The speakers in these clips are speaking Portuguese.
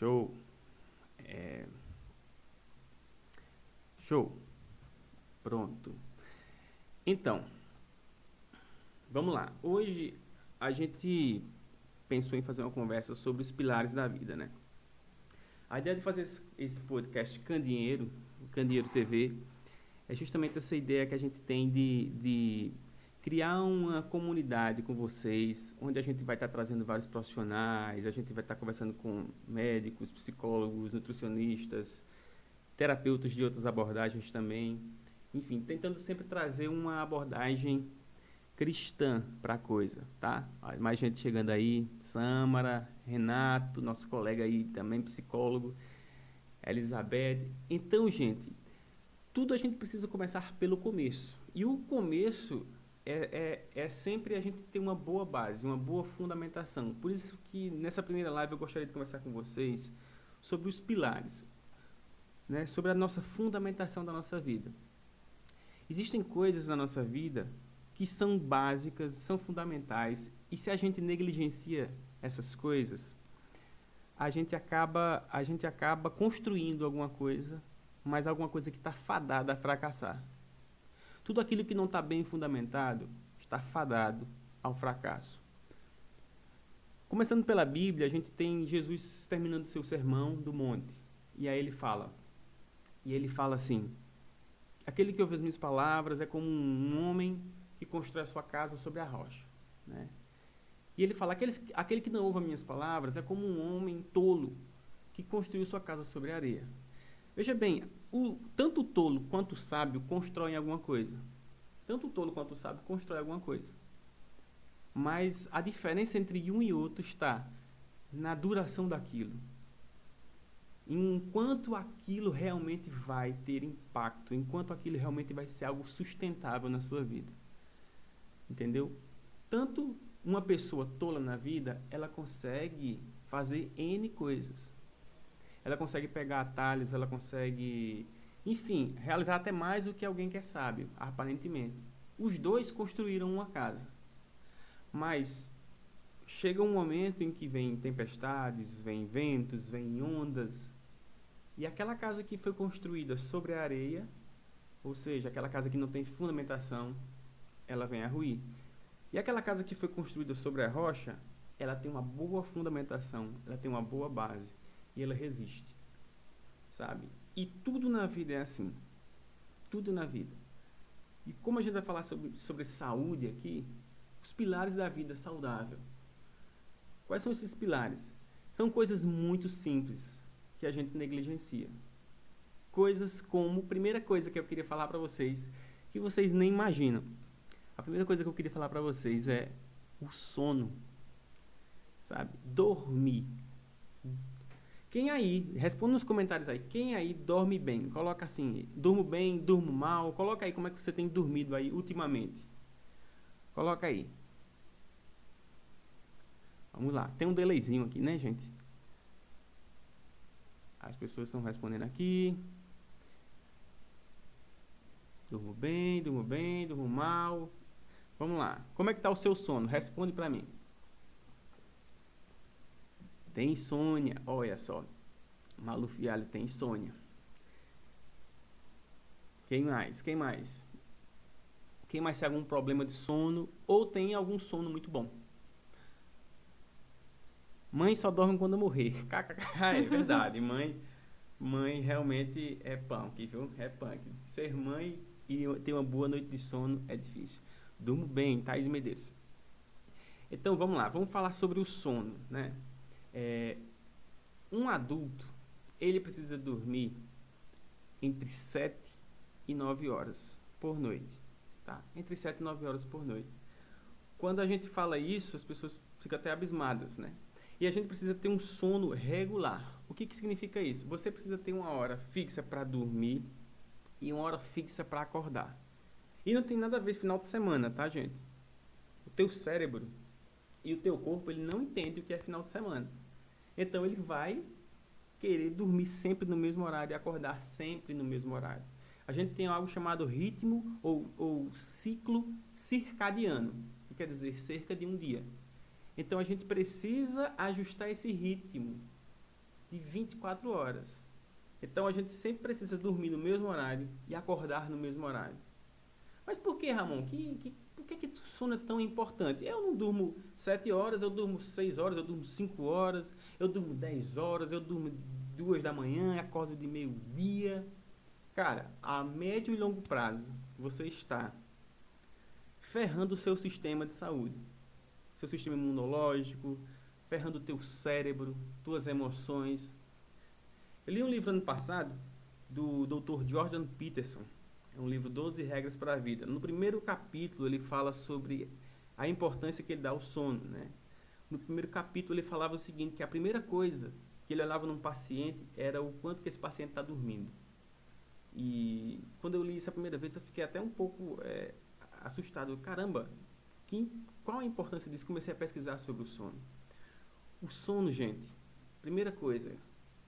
Show. É... Show. Pronto. Então, vamos lá. Hoje a gente pensou em fazer uma conversa sobre os pilares da vida, né? A ideia de fazer esse podcast Candinheiro, Candinheiro TV, é justamente essa ideia que a gente tem de, de criar uma comunidade com vocês, onde a gente vai estar trazendo vários profissionais, a gente vai estar conversando com médicos, psicólogos, nutricionistas, terapeutas de outras abordagens também. Enfim, tentando sempre trazer uma abordagem cristã para a coisa, tá? Mais gente chegando aí, Samara, Renato, nosso colega aí também psicólogo, Elizabeth. Então, gente, tudo a gente precisa começar pelo começo. E o começo é, é, é, sempre a gente ter uma boa base, uma boa fundamentação. Por isso que nessa primeira live eu gostaria de conversar com vocês sobre os pilares, né? sobre a nossa fundamentação da nossa vida. Existem coisas na nossa vida que são básicas, são fundamentais, e se a gente negligencia essas coisas, a gente acaba, a gente acaba construindo alguma coisa, mas alguma coisa que está fadada a fracassar. Tudo aquilo que não está bem fundamentado está fadado ao fracasso. Começando pela Bíblia, a gente tem Jesus terminando seu sermão do monte. E aí ele fala, e ele fala assim: Aquele que ouve as minhas palavras é como um homem que constrói a sua casa sobre a rocha. Né? E ele fala: aquele, aquele que não ouve as minhas palavras é como um homem tolo que construiu sua casa sobre a areia. Veja bem, o, tanto o tolo quanto o sábio constroem alguma coisa. Tanto o tolo quanto o sábio constroem alguma coisa. Mas a diferença entre um e outro está na duração daquilo. Enquanto aquilo realmente vai ter impacto, enquanto aquilo realmente vai ser algo sustentável na sua vida. Entendeu? Tanto uma pessoa tola na vida, ela consegue fazer N coisas ela consegue pegar atalhos, ela consegue, enfim, realizar até mais do que alguém que é sábio, aparentemente. Os dois construíram uma casa. Mas chega um momento em que vem tempestades, vem ventos, vem ondas, e aquela casa que foi construída sobre a areia, ou seja, aquela casa que não tem fundamentação, ela vem a ruir. E aquela casa que foi construída sobre a rocha, ela tem uma boa fundamentação, ela tem uma boa base e ela resiste. Sabe? E tudo na vida é assim. Tudo na vida. E como a gente vai falar sobre, sobre saúde aqui, os pilares da vida saudável. Quais são esses pilares? São coisas muito simples que a gente negligencia. Coisas como, primeira coisa que eu queria falar para vocês, que vocês nem imaginam. A primeira coisa que eu queria falar para vocês é o sono. Sabe? Dormir. Quem aí, responda nos comentários aí, quem aí dorme bem? Coloca assim, durmo bem, durmo mal. Coloca aí como é que você tem dormido aí ultimamente. Coloca aí. Vamos lá, tem um delayzinho aqui, né, gente? As pessoas estão respondendo aqui. Durmo bem, durmo bem, durmo mal. Vamos lá. Como é que tá o seu sono? Responde para mim. Tem insônia, olha só. Maluf Viale tem insônia. Quem mais? Quem mais? Quem mais tem algum problema de sono ou tem algum sono muito bom? Mãe só dorme quando morrer. é verdade, mãe. Mãe realmente é punk, viu? É punk. Ser mãe e ter uma boa noite de sono é difícil. Durmo bem, Thaís Medeiros. Então vamos lá, vamos falar sobre o sono, né? É, um adulto, ele precisa dormir entre 7 e 9 horas por noite. Tá? Entre 7 e 9 horas por noite. Quando a gente fala isso, as pessoas ficam até abismadas, né? E a gente precisa ter um sono regular. O que, que significa isso? Você precisa ter uma hora fixa para dormir e uma hora fixa para acordar. E não tem nada a ver final de semana, tá, gente? O teu cérebro e o teu corpo, ele não entende o que é final de semana. Então ele vai querer dormir sempre no mesmo horário e acordar sempre no mesmo horário. A gente tem algo chamado ritmo ou, ou ciclo circadiano, que quer dizer cerca de um dia. Então a gente precisa ajustar esse ritmo de 24 horas. Então a gente sempre precisa dormir no mesmo horário e acordar no mesmo horário. Mas por que, Ramon? Que, que, por que, que sono é tão importante? Eu não durmo 7 horas, eu durmo 6 horas, eu durmo 5 horas, eu durmo 10 horas, eu durmo 2 da manhã, acordo de meio-dia. Cara, a médio e longo prazo, você está ferrando o seu sistema de saúde, seu sistema imunológico, ferrando o teu cérebro, tuas emoções. Eu li um livro ano passado do Dr. Jordan Peterson. É um livro 12 regras para a vida. No primeiro capítulo ele fala sobre a importância que ele dá ao sono, né? No primeiro capítulo ele falava o seguinte, que a primeira coisa que ele olhava num paciente era o quanto que esse paciente está dormindo. E quando eu li isso a primeira vez eu fiquei até um pouco é, assustado. Caramba, que, qual a importância disso? Comecei a pesquisar sobre o sono. O sono, gente, primeira coisa,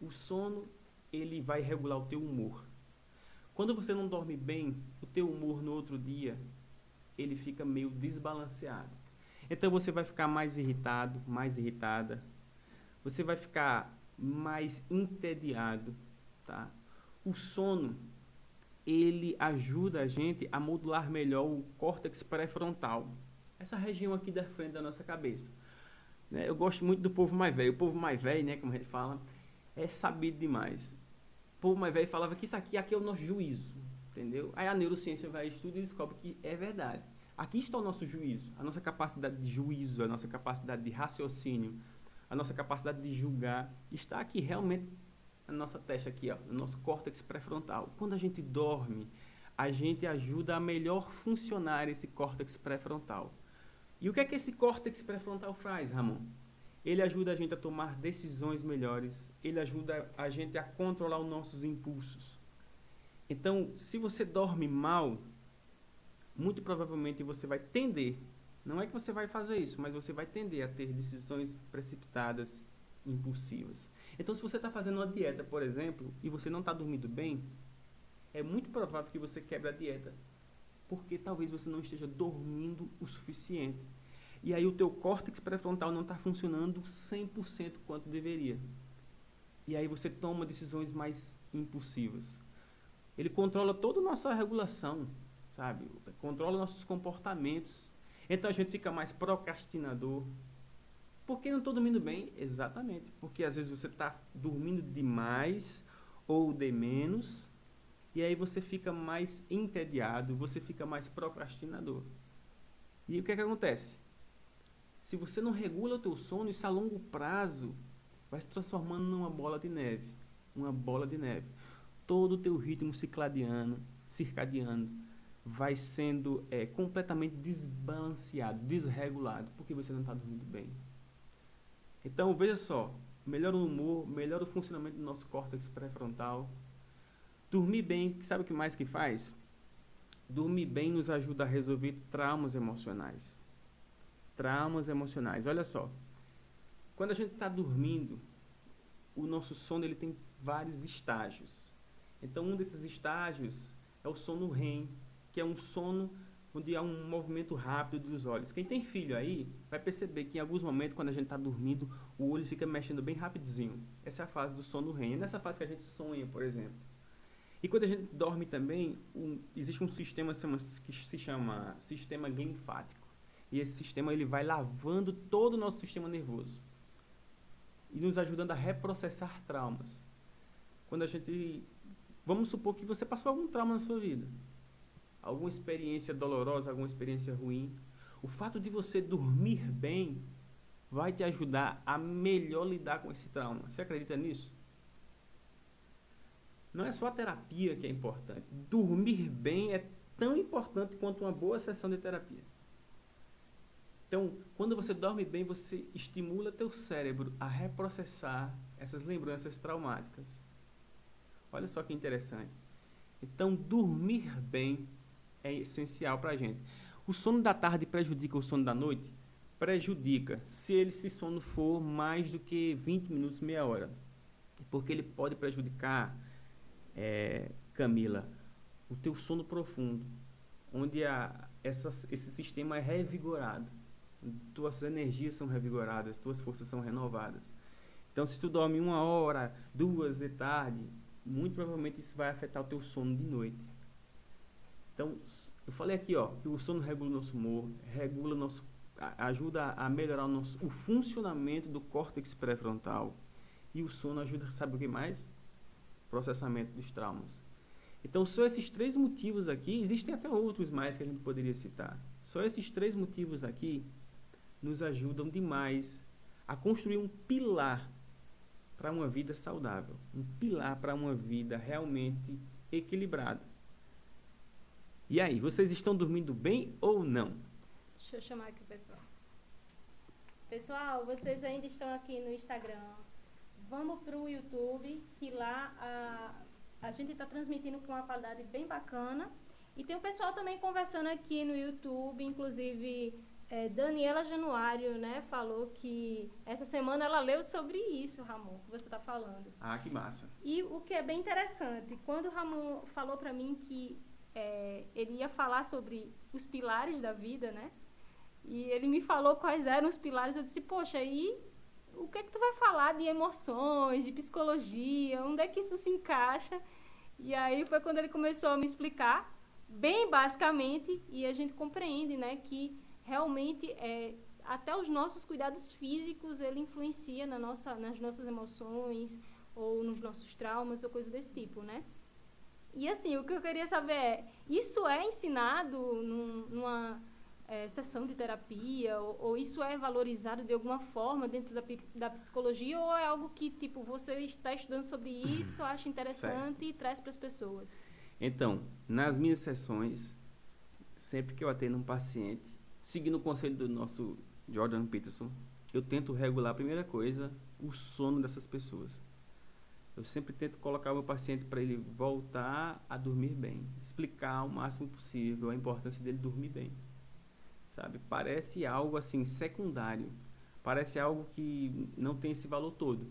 o sono ele vai regular o teu humor. Quando você não dorme bem, o teu humor no outro dia ele fica meio desbalanceado. Então você vai ficar mais irritado, mais irritada. Você vai ficar mais entediado, tá? O sono ele ajuda a gente a modular melhor o córtex pré-frontal, essa região aqui da frente da nossa cabeça. Né? Eu gosto muito do povo mais velho. O povo mais velho, né, como a gente fala, é sabido demais. O povo mais velho falava que isso aqui, aqui é o nosso juízo, entendeu? Aí a neurociência vai estudar e descobre que é verdade. Aqui está o nosso juízo, a nossa capacidade de juízo, a nossa capacidade de raciocínio, a nossa capacidade de julgar, está aqui realmente na nossa testa aqui, ó, no nosso córtex pré-frontal. Quando a gente dorme, a gente ajuda a melhor funcionar esse córtex pré-frontal. E o que é que esse córtex pré-frontal faz, Ramon? Ele ajuda a gente a tomar decisões melhores, ele ajuda a gente a controlar os nossos impulsos. Então, se você dorme mal, muito provavelmente você vai tender, não é que você vai fazer isso, mas você vai tender a ter decisões precipitadas, impulsivas. Então, se você está fazendo uma dieta, por exemplo, e você não está dormindo bem, é muito provável que você quebre a dieta porque talvez você não esteja dormindo o suficiente. E aí o teu córtex pré-frontal não está funcionando 100% quanto deveria. E aí você toma decisões mais impulsivas. Ele controla toda a nossa regulação, sabe? Controla nossos comportamentos. Então a gente fica mais procrastinador. Por que não estou dormindo bem? Exatamente. Porque às vezes você está dormindo demais ou de menos e aí você fica mais entediado, você fica mais procrastinador. E o que, é que acontece? Se você não regula o teu sono, isso a longo prazo vai se transformando numa bola de neve. Uma bola de neve. Todo o teu ritmo circadiano, circadiano vai sendo é, completamente desbalanceado, desregulado, porque você não está dormindo bem. Então, veja só, melhora o humor, melhora o funcionamento do nosso córtex pré-frontal, Dormir bem, sabe o que mais que faz? Dormir bem nos ajuda a resolver traumas emocionais. Traumas emocionais. Olha só. Quando a gente está dormindo, o nosso sono ele tem vários estágios. Então, um desses estágios é o sono REM, que é um sono onde há um movimento rápido dos olhos. Quem tem filho aí vai perceber que em alguns momentos, quando a gente está dormindo, o olho fica mexendo bem rapidinho. Essa é a fase do sono REM. É nessa fase que a gente sonha, por exemplo. E quando a gente dorme também, um, existe um sistema que se chama sistema linfático. E esse sistema ele vai lavando todo o nosso sistema nervoso e nos ajudando a reprocessar traumas. Quando a gente vamos supor que você passou algum trauma na sua vida, alguma experiência dolorosa, alguma experiência ruim, o fato de você dormir bem vai te ajudar a melhor lidar com esse trauma. Você acredita nisso? Não é só a terapia que é importante. Dormir bem é tão importante quanto uma boa sessão de terapia. Então, quando você dorme bem, você estimula teu cérebro a reprocessar essas lembranças traumáticas. Olha só que interessante. Então, dormir bem é essencial para a gente. O sono da tarde prejudica o sono da noite? Prejudica, se ele se sono for mais do que 20 minutos, meia hora. Porque ele pode prejudicar é, Camila, o teu sono profundo, onde a, essa, esse sistema é revigorado, tuas energias são revigoradas, tuas forças são renovadas. Então, se tu dorme uma hora, duas de tarde, muito provavelmente isso vai afetar o teu sono de noite. Então, eu falei aqui, ó, que o sono regula o nosso humor, regula nosso, ajuda a melhorar o, nosso, o funcionamento do córtex pré-frontal. E o sono ajuda, sabe o que mais? Processamento dos traumas. Então, só esses três motivos aqui, existem até outros mais que a gente poderia citar. Só esses três motivos aqui nos ajudam demais a construir um pilar para uma vida saudável, um pilar para uma vida realmente equilibrada. E aí, vocês estão dormindo bem ou não? Deixa eu chamar aqui o pessoal. Pessoal, vocês ainda estão aqui no Instagram. Vamos para o YouTube, que lá a, a gente está transmitindo com uma qualidade bem bacana. E tem o pessoal também conversando aqui no YouTube, inclusive é, Daniela Januário, né, falou que essa semana ela leu sobre isso, Ramon, que você está falando. Ah, que massa. E o que é bem interessante, quando o Ramon falou para mim que é, ele ia falar sobre os pilares da vida, né, e ele me falou quais eram os pilares, eu disse, poxa, aí o que é que tu vai falar de emoções, de psicologia, onde é que isso se encaixa? E aí foi quando ele começou a me explicar, bem basicamente, e a gente compreende, né, que realmente é, até os nossos cuidados físicos ele influencia na nossa, nas nossas emoções ou nos nossos traumas ou coisa desse tipo, né? E assim, o que eu queria saber é, isso é ensinado num, numa é, sessão de terapia ou, ou, isso é valorizado de alguma forma dentro da, da psicologia ou é algo que, tipo, você está estudando sobre isso, acha interessante certo. e traz para as pessoas? Então, nas minhas sessões, sempre que eu atendo um paciente, seguindo o conselho do nosso Jordan Peterson, eu tento regular a primeira coisa, o sono dessas pessoas. Eu sempre tento colocar o meu paciente para ele voltar a dormir bem, explicar o máximo possível a importância dele dormir bem. Sabe? Parece algo assim secundário, parece algo que não tem esse valor todo.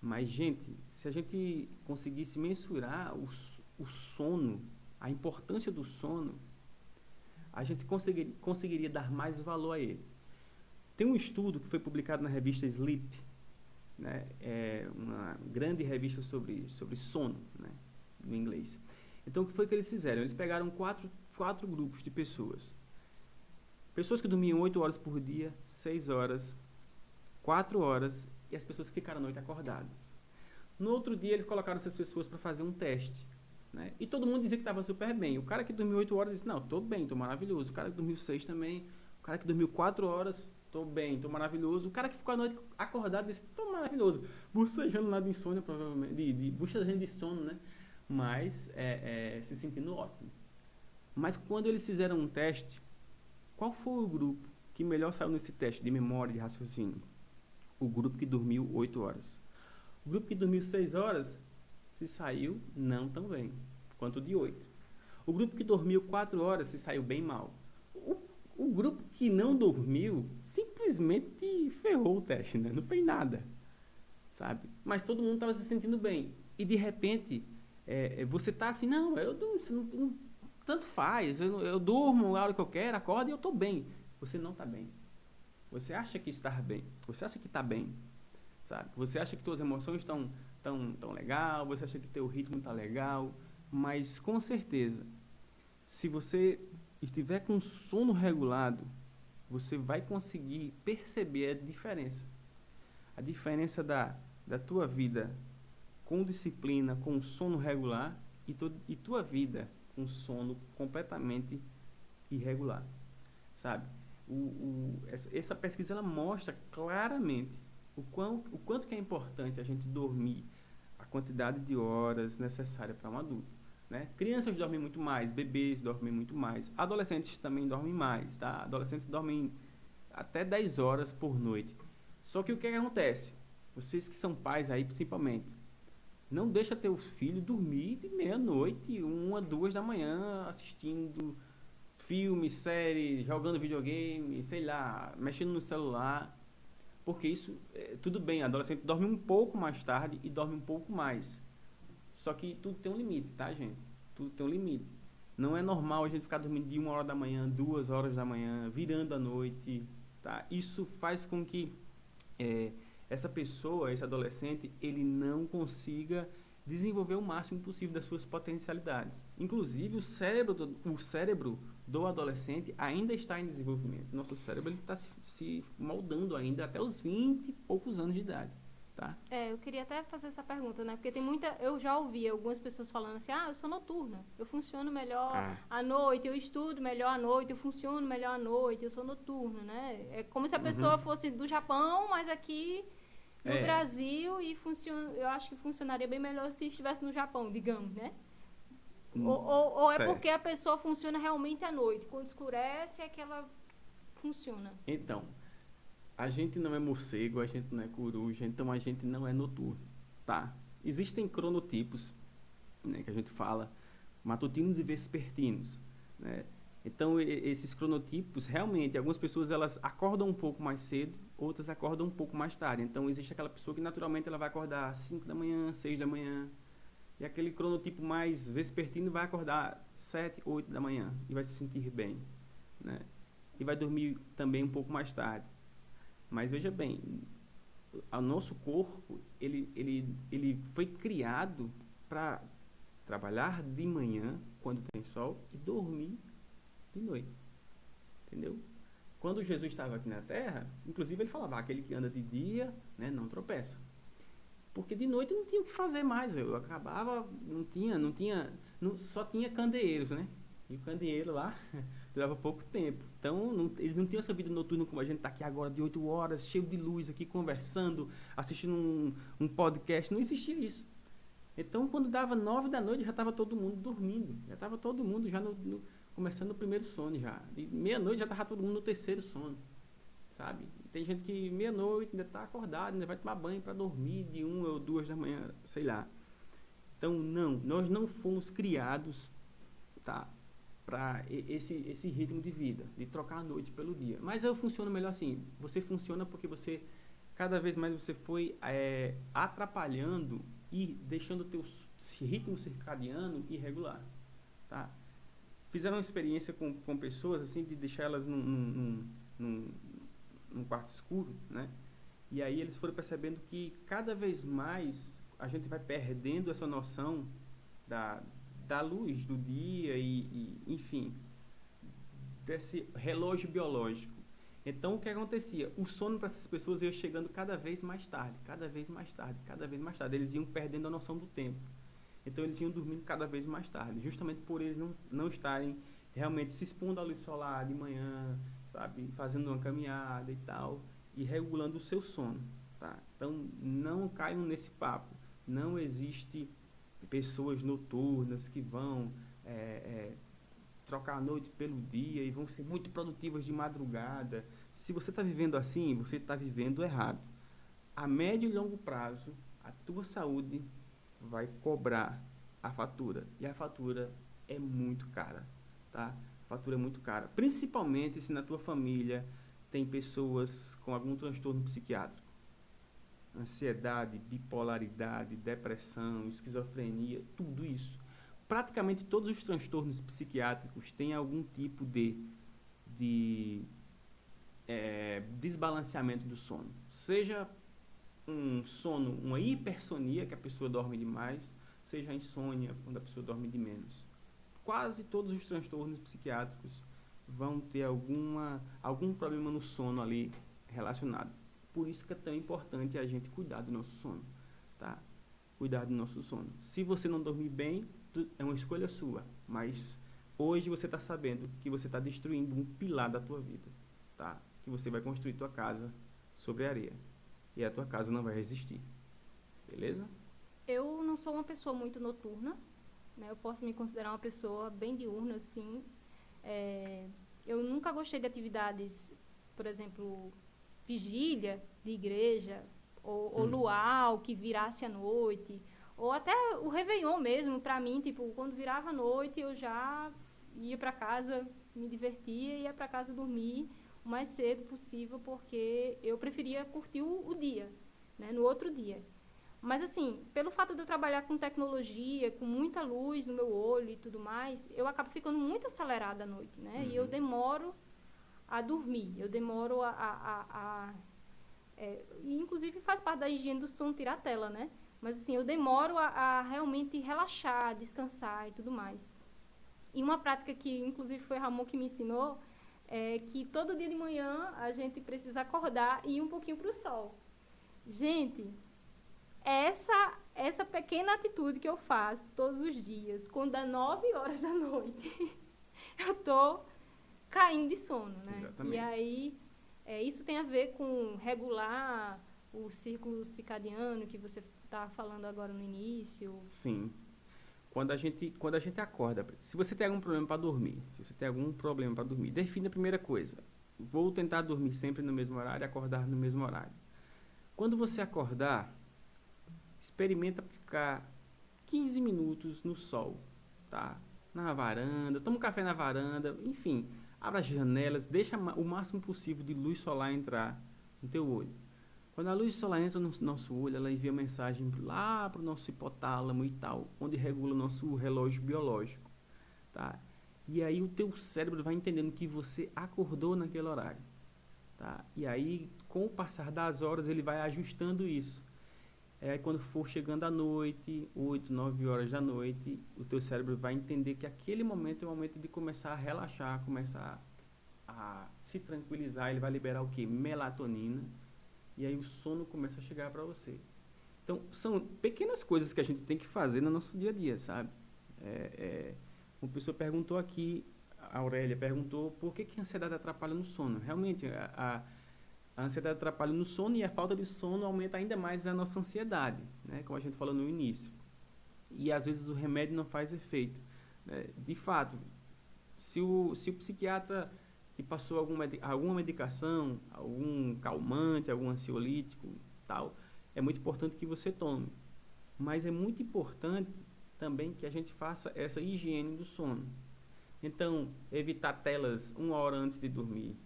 Mas gente, se a gente conseguisse mensurar o, o sono, a importância do sono, a gente conseguir, conseguiria dar mais valor a ele. Tem um estudo que foi publicado na revista Sleep, né, é uma grande revista sobre, sobre sono, né, no inglês. Então, o que foi que eles fizeram? Eles pegaram quatro, quatro grupos de pessoas. Pessoas que dormiam 8 horas por dia, 6 horas, 4 horas, e as pessoas que ficaram a noite acordadas. No outro dia, eles colocaram essas pessoas para fazer um teste. Né? E todo mundo dizia que estava super bem. O cara que dormiu 8 horas disse, não, estou bem, estou maravilhoso. O cara que dormiu 6 também. O cara que dormiu 4 horas, estou bem, estou maravilhoso. O cara que ficou a noite acordado disse, estou maravilhoso. Bucejando lá de insônia, provavelmente. De, de, bucejando de sono, né? Mas é, é, se sentindo ótimo. Mas quando eles fizeram um teste, qual foi o grupo que melhor saiu nesse teste de memória, de raciocínio? O grupo que dormiu 8 horas. O grupo que dormiu 6 horas se saiu não tão bem quanto o de 8. O grupo que dormiu 4 horas se saiu bem mal. O, o grupo que não dormiu simplesmente ferrou o teste, né? não fez nada. Sabe? Mas todo mundo estava se sentindo bem. E de repente, é, é você está assim, não, eu não, tanto faz, eu, eu durmo a hora que eu quero, acordo e eu estou bem. Você não está bem. Você acha que está bem. Você acha que está bem. Sabe? Você acha que suas emoções estão tão, tão legal, você acha que teu ritmo está legal, mas com certeza, se você estiver com sono regulado, você vai conseguir perceber a diferença. A diferença da, da tua vida com disciplina, com sono regular e, tu, e tua vida com sono completamente irregular, sabe? O, o, essa, essa pesquisa ela mostra claramente o, quão, o quanto que é importante a gente dormir a quantidade de horas necessária para um adulto. Né? Crianças dormem muito mais, bebês dormem muito mais, adolescentes também dormem mais, tá? Adolescentes dormem até 10 horas por noite. Só que o que, que acontece? Vocês que são pais aí, principalmente, não deixa teu filho dormir de meia-noite, uma, duas da manhã, assistindo filme, série, jogando videogame, sei lá, mexendo no celular porque isso, é, tudo bem, adolescente dorme um pouco mais tarde e dorme um pouco mais. Só que tudo tem um limite, tá, gente? Tudo tem um limite. Não é normal a gente ficar dormindo de uma hora da manhã, duas horas da manhã, virando a noite, tá? Isso faz com que é, essa pessoa, esse adolescente, ele não consiga desenvolver o máximo possível das suas potencialidades. Inclusive, o cérebro do, o cérebro do adolescente ainda está em desenvolvimento. Nosso cérebro está se, se, moldando ainda até os 20 e poucos anos de idade. Tá? É, eu queria até fazer essa pergunta, né? Porque tem muita. Eu já ouvi algumas pessoas falando assim: ah, eu sou noturna, eu funciono melhor ah. à noite, eu estudo melhor à noite, eu funciono melhor à noite, eu sou noturna, né? É como se a uhum. pessoa fosse do Japão, mas aqui no é. Brasil e funciona, eu acho que funcionaria bem melhor se estivesse no Japão, digamos, né? Hum, ou, ou, ou é porque a pessoa funciona realmente à noite. Quando escurece é que ela funciona. Então, a gente não é morcego, a gente não é coruja, então a gente não é noturno, tá? Existem cronotipos, né, que a gente fala, matutinos e vespertinos, né? Então, esses cronotipos, realmente, algumas pessoas elas acordam um pouco mais cedo, outras acordam um pouco mais tarde. Então, existe aquela pessoa que naturalmente ela vai acordar às 5 da manhã, 6 da manhã. E aquele cronotipo mais vespertino vai acordar 7, 8 da manhã e vai se sentir bem. Né? E vai dormir também um pouco mais tarde. Mas veja bem, o nosso corpo ele, ele, ele foi criado para trabalhar de manhã, quando tem sol, e dormir de noite. Entendeu? Quando Jesus estava aqui na terra, inclusive ele falava: aquele que anda de dia né, não tropeça. Porque de noite não tinha o que fazer mais. Eu acabava, não tinha, não tinha, não, só tinha candeeiros, né? E o candeeiro lá durava pouco tempo. Então, não, eles não tinham essa vida noturna como a gente está aqui agora, de 8 horas, cheio de luz aqui, conversando, assistindo um, um podcast. Não existia isso. Então, quando dava 9 da noite, já estava todo mundo dormindo. Já estava todo mundo já no, no começando o primeiro sono já. Meia-noite já estava todo mundo no terceiro sono, sabe? Tem gente que meia-noite ainda está acordado, ainda vai tomar banho para dormir de uma ou duas da manhã, sei lá. Então, não, nós não fomos criados, tá? Para esse, esse ritmo de vida, de trocar a noite pelo dia. Mas eu funciono melhor assim. Você funciona porque você, cada vez mais você foi é, atrapalhando e deixando o teu ritmo circadiano irregular, tá? fizeram uma experiência com, com pessoas, assim, de deixar elas num, num, num, num quarto escuro, né? E aí eles foram percebendo que cada vez mais a gente vai perdendo essa noção da, da luz do dia e, e enfim, desse relógio biológico. Então, o que acontecia? O sono para essas pessoas ia chegando cada vez mais tarde, cada vez mais tarde, cada vez mais tarde. Eles iam perdendo a noção do tempo. Então eles iam dormindo cada vez mais tarde, justamente por eles não, não estarem realmente se expondo à luz solar de manhã, sabe, fazendo uma caminhada e tal, e regulando o seu sono, tá? Então não caiam nesse papo. Não existe pessoas noturnas que vão é, é, trocar a noite pelo dia e vão ser muito produtivas de madrugada. Se você está vivendo assim, você está vivendo errado. A médio e longo prazo, a tua saúde vai cobrar a fatura. E a fatura é muito cara, tá? A fatura é muito cara. Principalmente se na tua família tem pessoas com algum transtorno psiquiátrico. Ansiedade, bipolaridade, depressão, esquizofrenia, tudo isso. Praticamente todos os transtornos psiquiátricos têm algum tipo de, de é, desbalanceamento do sono. Seja um sono, uma hipersonia, que a pessoa dorme demais, seja a insônia, quando a pessoa dorme de menos. Quase todos os transtornos psiquiátricos vão ter alguma, algum problema no sono ali relacionado. Por isso que é tão importante a gente cuidar do nosso sono, tá? Cuidar do nosso sono. Se você não dormir bem, é uma escolha sua, mas hoje você está sabendo que você está destruindo um pilar da tua vida, tá? Que você vai construir tua casa sobre areia e a tua casa não vai resistir. Beleza? Eu não sou uma pessoa muito noturna, né? Eu posso me considerar uma pessoa bem diurna, assim. É, eu nunca gostei de atividades, por exemplo, vigília de igreja, ou, ou hum. luau que virasse à noite, ou até o Réveillon mesmo, para mim, tipo, quando virava à noite eu já ia para casa, me divertia, ia para casa dormir o mais cedo possível, porque eu preferia curtir o, o dia, né, no outro dia. Mas, assim, pelo fato de eu trabalhar com tecnologia, com muita luz no meu olho e tudo mais, eu acabo ficando muito acelerada à noite, né? Uhum. E eu uhum. demoro a dormir, eu demoro a, a, a, a É, e inclusive faz parte da higiene do sono tirar a tela, né? Mas assim, eu demoro a, a realmente relaxar, descansar e tudo mais. E uma prática que, inclusive, foi Ramon que me ensinou, é que todo dia de manhã a gente precisa acordar e ir um pouquinho para o sol. Gente, essa essa pequena atitude que eu faço todos os dias, quando dá 9 horas da noite, eu tô caindo de sono, né? Exatamente. E aí, é, isso tem a ver com regular o círculo circadiano que você estava falando agora no início. Sim. Quando a gente, quando a gente acorda, se você tem algum problema para dormir, se você tem algum problema para dormir, define a primeira coisa. Vou tentar dormir sempre no mesmo horário, acordar no mesmo horário. Quando você acordar, experimenta ficar 15 minutos no sol, tá? Na varanda, toma um café na varanda, enfim, abra as janelas, deixa o máximo possível de luz solar entrar no teu olho. Quando a luz solar entra no nosso olho, ela envia mensagem lá para o nosso hipotálamo e tal, onde regula o nosso relógio biológico, tá? E aí o teu cérebro vai entendendo que você acordou naquele horário, tá? E aí, com o passar das horas, ele vai ajustando isso. É, quando for chegando à noite, 8, 9 horas da noite, o teu cérebro vai entender que aquele momento é o momento de começar a relaxar, começar a se tranquilizar, ele vai liberar o que? Melatonina, e aí o sono começa a chegar para você. Então, são pequenas coisas que a gente tem que fazer no nosso dia a dia, sabe? É, é, uma pessoa perguntou aqui, a Aurélia perguntou, por que, que a ansiedade atrapalha no sono? Realmente, a, a a ansiedade atrapalha no sono e a falta de sono aumenta ainda mais a nossa ansiedade, né? como a gente falou no início. E às vezes o remédio não faz efeito. Né? De fato, se o, se o psiquiatra te passou alguma, alguma medicação, algum calmante, algum ansiolítico, tal, é muito importante que você tome. Mas é muito importante também que a gente faça essa higiene do sono. Então, evitar telas uma hora antes de dormir,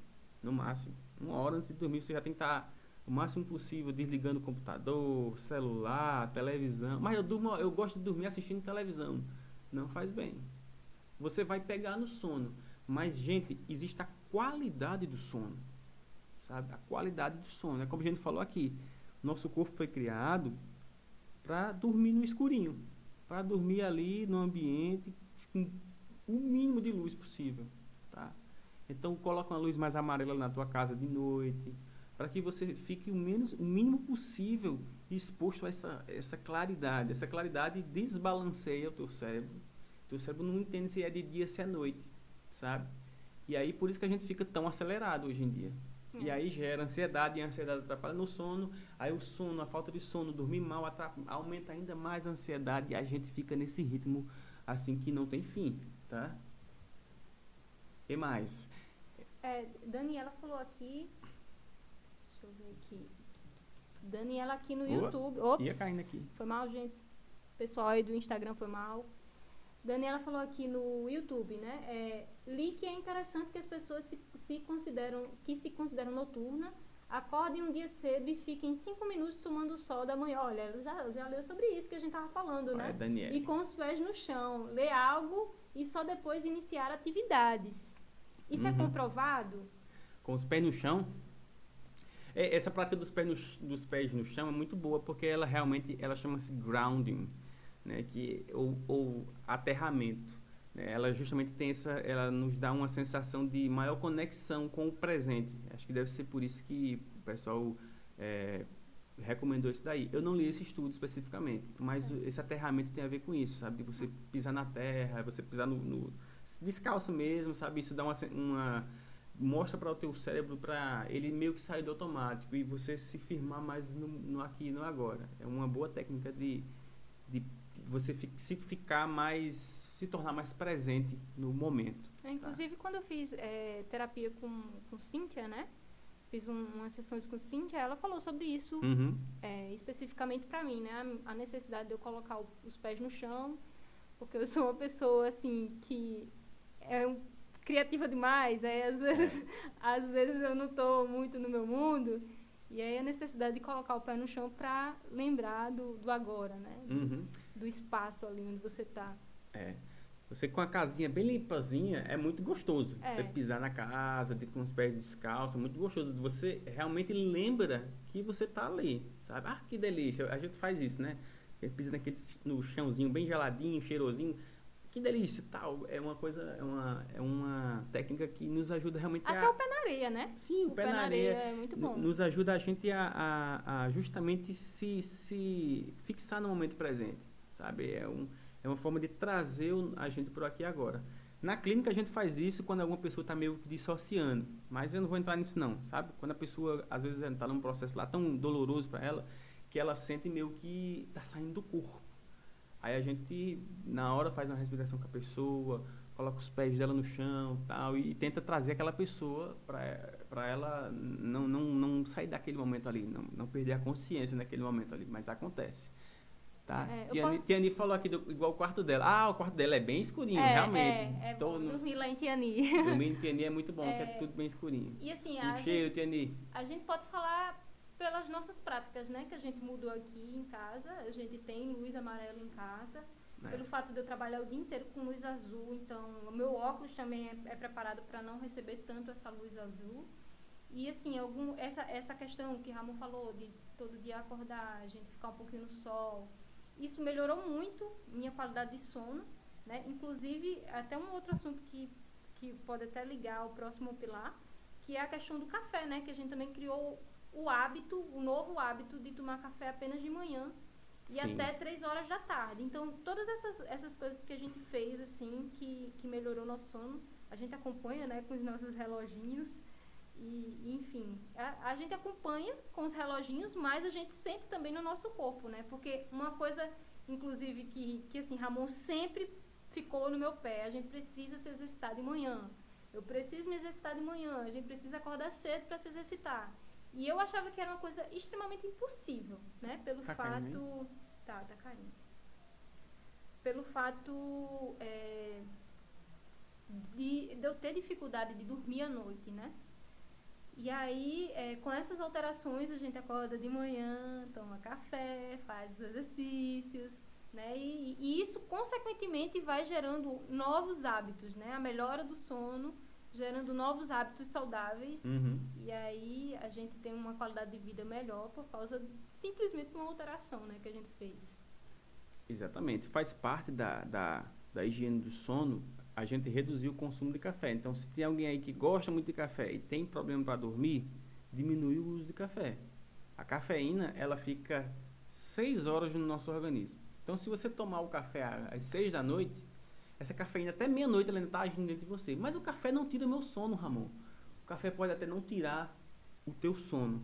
no máximo uma hora antes de dormir, você já tem que estar o máximo possível desligando o computador, celular, televisão. Mas eu durmo, eu gosto de dormir assistindo televisão. Não faz bem. Você vai pegar no sono. Mas, gente, existe a qualidade do sono. Sabe? A qualidade do sono. É como a gente falou aqui. Nosso corpo foi criado para dormir no escurinho. Para dormir ali no ambiente com o mínimo de luz possível. Então coloca uma luz mais amarela na tua casa de noite, para que você fique o, menos, o mínimo possível exposto a essa, essa claridade. Essa claridade desbalanceia o teu cérebro. O teu cérebro não entende se é de dia, se é noite, sabe? E aí por isso que a gente fica tão acelerado hoje em dia. É. E aí gera ansiedade, e a ansiedade atrapalha no sono. Aí o sono, a falta de sono, dormir mal, aumenta ainda mais a ansiedade e a gente fica nesse ritmo assim que não tem fim, tá? E mais? É, Daniela falou aqui. Deixa eu ver aqui. Daniela aqui no. YouTube. Ops, Ia caindo aqui. Foi mal, gente. Pessoal aí do Instagram foi mal. Daniela falou aqui no YouTube, né? É, li que é interessante que as pessoas se, se consideram, que se consideram noturna, acordem um dia cedo e fiquem cinco minutos tomando o sol da manhã. Olha, já, já leu sobre isso que a gente tava falando, né? Daniela. E com os pés no chão. Ler algo e só depois iniciar atividades. Isso é uhum. é comprovado? Com os pés no chão? É, essa prática dos pés, no, dos pés no chão é muito boa porque ela realmente ela chama-se grounding, né? Que ou, ou aterramento. Né? Ela justamente tem essa, ela nos dá uma sensação de maior conexão com o presente. Acho que deve ser por isso que o pessoal é, recomendou isso daí. Eu não li esse estudo especificamente, mas é. esse aterramento tem a ver com isso, sabe? De você pisar na terra, você pisar no, no descalço mesmo, sabe? Isso dá uma, uma mostra para o teu cérebro para ele meio que sair do automático e você se firmar mais no, no aqui e no agora. É uma boa técnica de, de você fi, se ficar mais, se tornar mais presente no momento. É, inclusive tá? quando eu fiz é, terapia com, com Cíntia, né? Fiz um, umas sessões com Cíntia, ela falou sobre isso uhum. é, especificamente para mim, né? A, a, necessidade de eu colocar o, os pés no chão, porque eu sou uma pessoa assim que é um, criativa demais, aí às vezes, às vezes eu não estou muito no meu mundo, e aí a necessidade de colocar o pé no chão para lembrar do, do agora, né? Uhum. Do espaço ali onde você está. É. Você com a casinha bem limpazinha é muito gostoso. É. Você pisar na casa, de- com os pés descalços, é muito gostoso. Você realmente lembra que você tá ali, sabe? Ah, que delícia. A gente faz isso, né? Você pisa naquele, no chãozinho bem geladinho, cheirosinho. Que delícia, tal. É uma coisa, é uma, é uma técnica que nos ajuda realmente Até a... o pé na areia, né? Sim, o, pé, na areia. é muito bom. Nos ajuda a gente a, a- a justamente se, se fixar no momento presente, sabe? É, um, é uma forma de trazer o- a gente por aqui agora. Na clínica a gente faz isso quando alguma pessoa está meio que dissociando, mas eu não vou entrar nisso não, sabe? Quando a pessoa às vezes está num processo lá tão doloroso para ela que ela sente meio que está saindo do corpo. Aí a gente na hora faz uma respiração com a pessoa, coloca os pés dela no chão, tal e tenta trazer aquela pessoa para ela não, não, não sair daquele momento ali, não, não perder a consciência naquele momento ali, mas acontece. Tá? É, Tiani, posso- Tiani falou aqui do, igual o quarto dela. Ah, o quarto dela é bem escurinho, é, realmente. É, é Tô no- dormir lá em Tiani. Dormir em Tiani é muito bom, que é É. tudo bem escurinho. E assim, Um a gente, Tiani. a gente pode falar pelas nossas práticas, né? Que a gente mudou aqui em casa. A gente tem luz amarela em casa. É. Pelo fato de eu trabalhar o dia inteiro com luz azul, então o meu óculos também é, é preparado para não receber tanto essa luz azul. E assim, algum, essa, essa questão que Ramon falou de todo dia acordar, a gente ficar um pouquinho no sol, isso melhorou muito minha qualidade de sono, né? Inclusive, até um outro assunto que, que pode até ligar ao próximo pilar, que é a questão do café, né? Que a gente também criou o hábito, o novo hábito de tomar café apenas de manhã e Sim. até três horas da tarde. Então, todas essas, essas coisas que a gente fez, assim, que, que melhorou nosso sono, a gente acompanha, né, com os nossos reloginhos. E, e, enfim, a, a gente acompanha com os reloginhos, mas a gente sente também no nosso corpo, né? Porque uma coisa, inclusive, que, que assim, Ramon sempre ficou no meu pé, a gente precisa se exercitar de manhã. Eu preciso me exercitar de manhã, a gente precisa acordar cedo para se exercitar. E eu achava que era uma coisa extremamente impossível, né? Pelo Tá caindo, fato. Tá, tá caindo. Pelo fato é, de, de eu ter dificuldade de dormir à noite, né? E aí, é, com essas alterações, a gente acorda de manhã, toma café, faz os exercícios, né? E, e isso, consequentemente, vai gerando novos hábitos, né? A melhora do sono, gerando novos hábitos saudáveis. Uhum. E aí a gente tem uma qualidade de vida melhor por causa simplesmente de uma alteração né, que a gente fez. Exatamente. Faz parte da, da, da higiene do sono a gente reduzir o consumo de café. Então, se tem alguém aí que gosta muito de café e tem problema para dormir, diminui o uso de café. A cafeína, ela fica 6 horas no nosso organismo. Então, se você tomar o café às 6 da noite, essa cafeína até meia-noite ela ainda está agindo dentro de você. Mas o café não tira meu sono, Ramon. O café pode até não tirar o teu sono,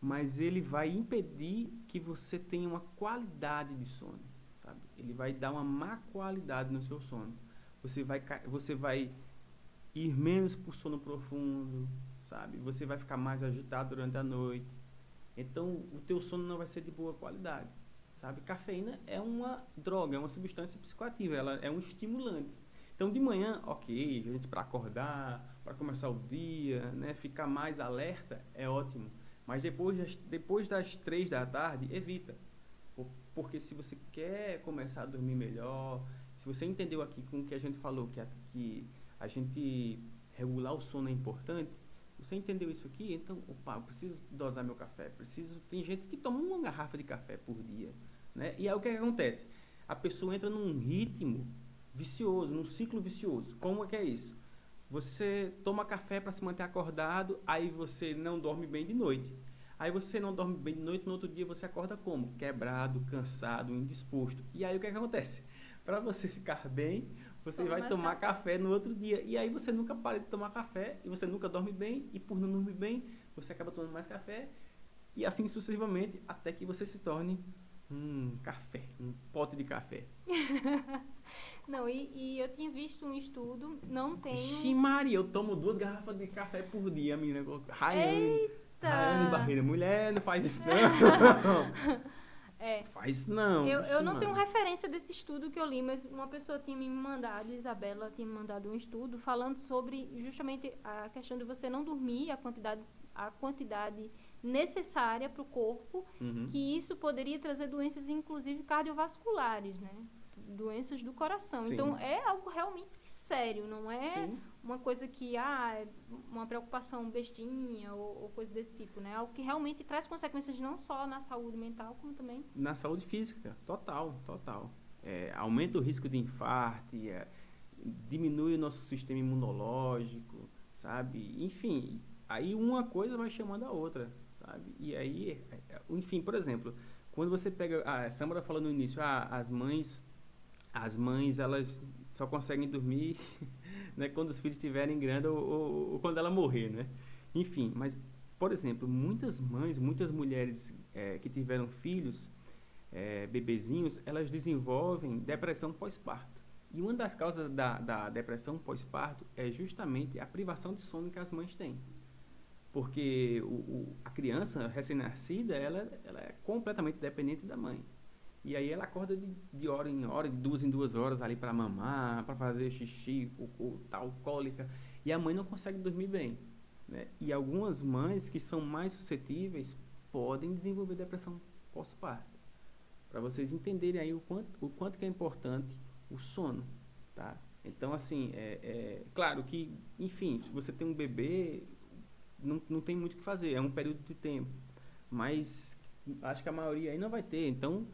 mas ele vai impedir que você tenha uma qualidade de sono, sabe? Ele vai dar uma má qualidade no seu sono. Você vai, você vai ir menos por sono profundo, sabe? Você vai ficar mais agitado durante a noite. Então, o teu sono não vai ser de boa qualidade, sabe? Cafeína é uma droga, é uma substância psicoativa, ela é um estimulante. Então, de manhã, ok, gente para acordar, para começar o dia, né, ficar mais alerta, é ótimo. Mas depois das, depois das três da tarde, evita. Por- Porque se você quer começar a dormir melhor, se você entendeu aqui com o que a gente falou, que a, que a gente regular o sono é importante, você entendeu isso aqui? Então, opa, eu preciso dosar meu café, preciso... Tem gente que toma uma garrafa de café por dia, né? E aí o que, que acontece? A pessoa entra num ritmo vicioso, num ciclo vicioso. Como é que é isso? Você toma café para se manter acordado, aí você não dorme bem de noite. Aí você não dorme bem de noite, no outro dia você acorda como? Quebrado, cansado, indisposto. E aí o que, que acontece? Para você ficar bem, você Toma vai tomar café. café. no outro dia. E aí você nunca para de tomar café e você nunca dorme bem. E por não dormir bem, você acaba tomando mais café. E assim sucessivamente, até que você se torne um café, um pote de café. Não, e, e eu tinha visto um estudo, não tenho. Ixi, Maria, eu tomo duas garrafas de café por dia, menina. Raiane, Raiane Barreira, mulher, não faz isso não. É. faz isso não. Eu, eu Ixi, não tenho referência desse estudo que eu li, mas uma pessoa tinha me mandado, Isabela tinha me mandado um estudo falando sobre justamente a questão de você não dormir a quantidade, a quantidade necessária para o corpo, Uhum. que isso poderia trazer doenças, inclusive cardiovasculares, né? doenças do coração. Sim. Então é algo realmente sério, não é Sim. uma coisa que ah, é uma preocupação bestinha ou, ou coisa desse tipo, né? Algo que realmente traz consequências não só na saúde mental, como também na saúde física, total, total. É, aumenta o risco de infarto, é, diminui o nosso sistema imunológico, sabe? Enfim, aí uma coisa vai chamando a outra, sabe? E aí, é, é, enfim, por exemplo, quando você pega, a Samara falou no início, ah, as mães, as mães elas só conseguem dormir, né, quando os filhos estiverem grandes ou, ou, ou quando ela morrer, né? Enfim, mas por exemplo, muitas mães, muitas mulheres é, que tiveram filhos, é, bebezinhos, elas desenvolvem depressão pós-parto. E uma das causas da, da depressão pós-parto é justamente a privação de sono que as mães têm. Porque o, o, a criança recém-nascida, ela, ela é completamente dependente da mãe. E aí ela acorda de, de hora em hora, de duas em duas horas ali para mamar, para fazer xixi, cocô, tal, cólica. E a mãe não consegue dormir bem. Né? E algumas mães que são mais suscetíveis podem desenvolver depressão pós-parto. Para vocês entenderem aí o quanto, o quanto que é importante o sono, tá? Então, assim, é, é claro que, enfim, se você tem um bebê, não, não tem muito o que fazer, é um período de tempo. Mas acho que a maioria aí não vai ter, então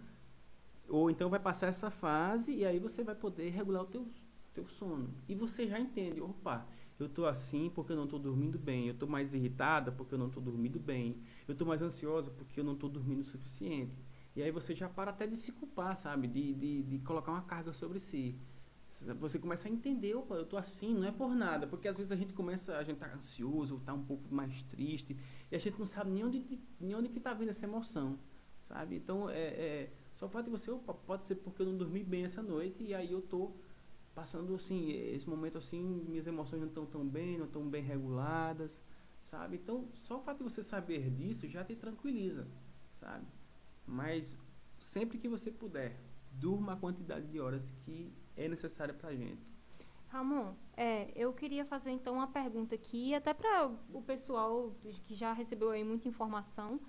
ou então vai passar essa fase e aí você vai poder regular o teu, teu sono. E você já entende, opa, eu estou assim porque eu não estou dormindo bem, eu estou mais irritada porque eu não estou dormindo bem, eu estou mais ansiosa porque eu não estou dormindo o suficiente. E aí você já para até de se culpar, sabe? De, de, de colocar uma carga sobre si. Você começa a entender, opa, eu estou assim, não é por nada, porque às vezes a gente começa, a gente tá ansioso, tá um pouco mais triste, e a gente não sabe nem onde, nem onde que tá vindo essa emoção, sabe? Então, é, é só de você, opa, pode ser porque eu não dormi bem essa noite, e aí eu tô passando assim, esse momento assim, minhas emoções não estão tão bem, não estão bem reguladas, sabe? Então, só o fato de você saber disso já te tranquiliza, sabe? Mas sempre que você puder, durma a quantidade de horas que é necessária pra gente. Ramon, é, eu queria fazer então uma pergunta aqui, até para o pessoal que já recebeu aí muita informação.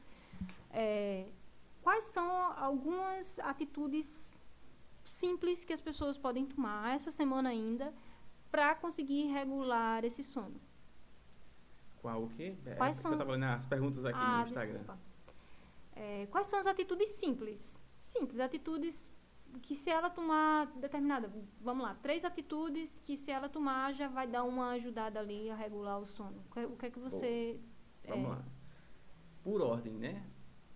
É, quais são algumas atitudes simples que as pessoas podem tomar essa semana ainda para conseguir regular esse sono. Qual o quê? É, quais são... Eu estava olhando as perguntas aqui ah, no Instagram. É, quais são as atitudes simples? Simples, atitudes que se ela tomar determinada, vamos lá, três atitudes que se ela tomar já vai dar uma ajudada ali a regular o sono. O que é que você... Bom, vamos é... lá. Por ordem, né?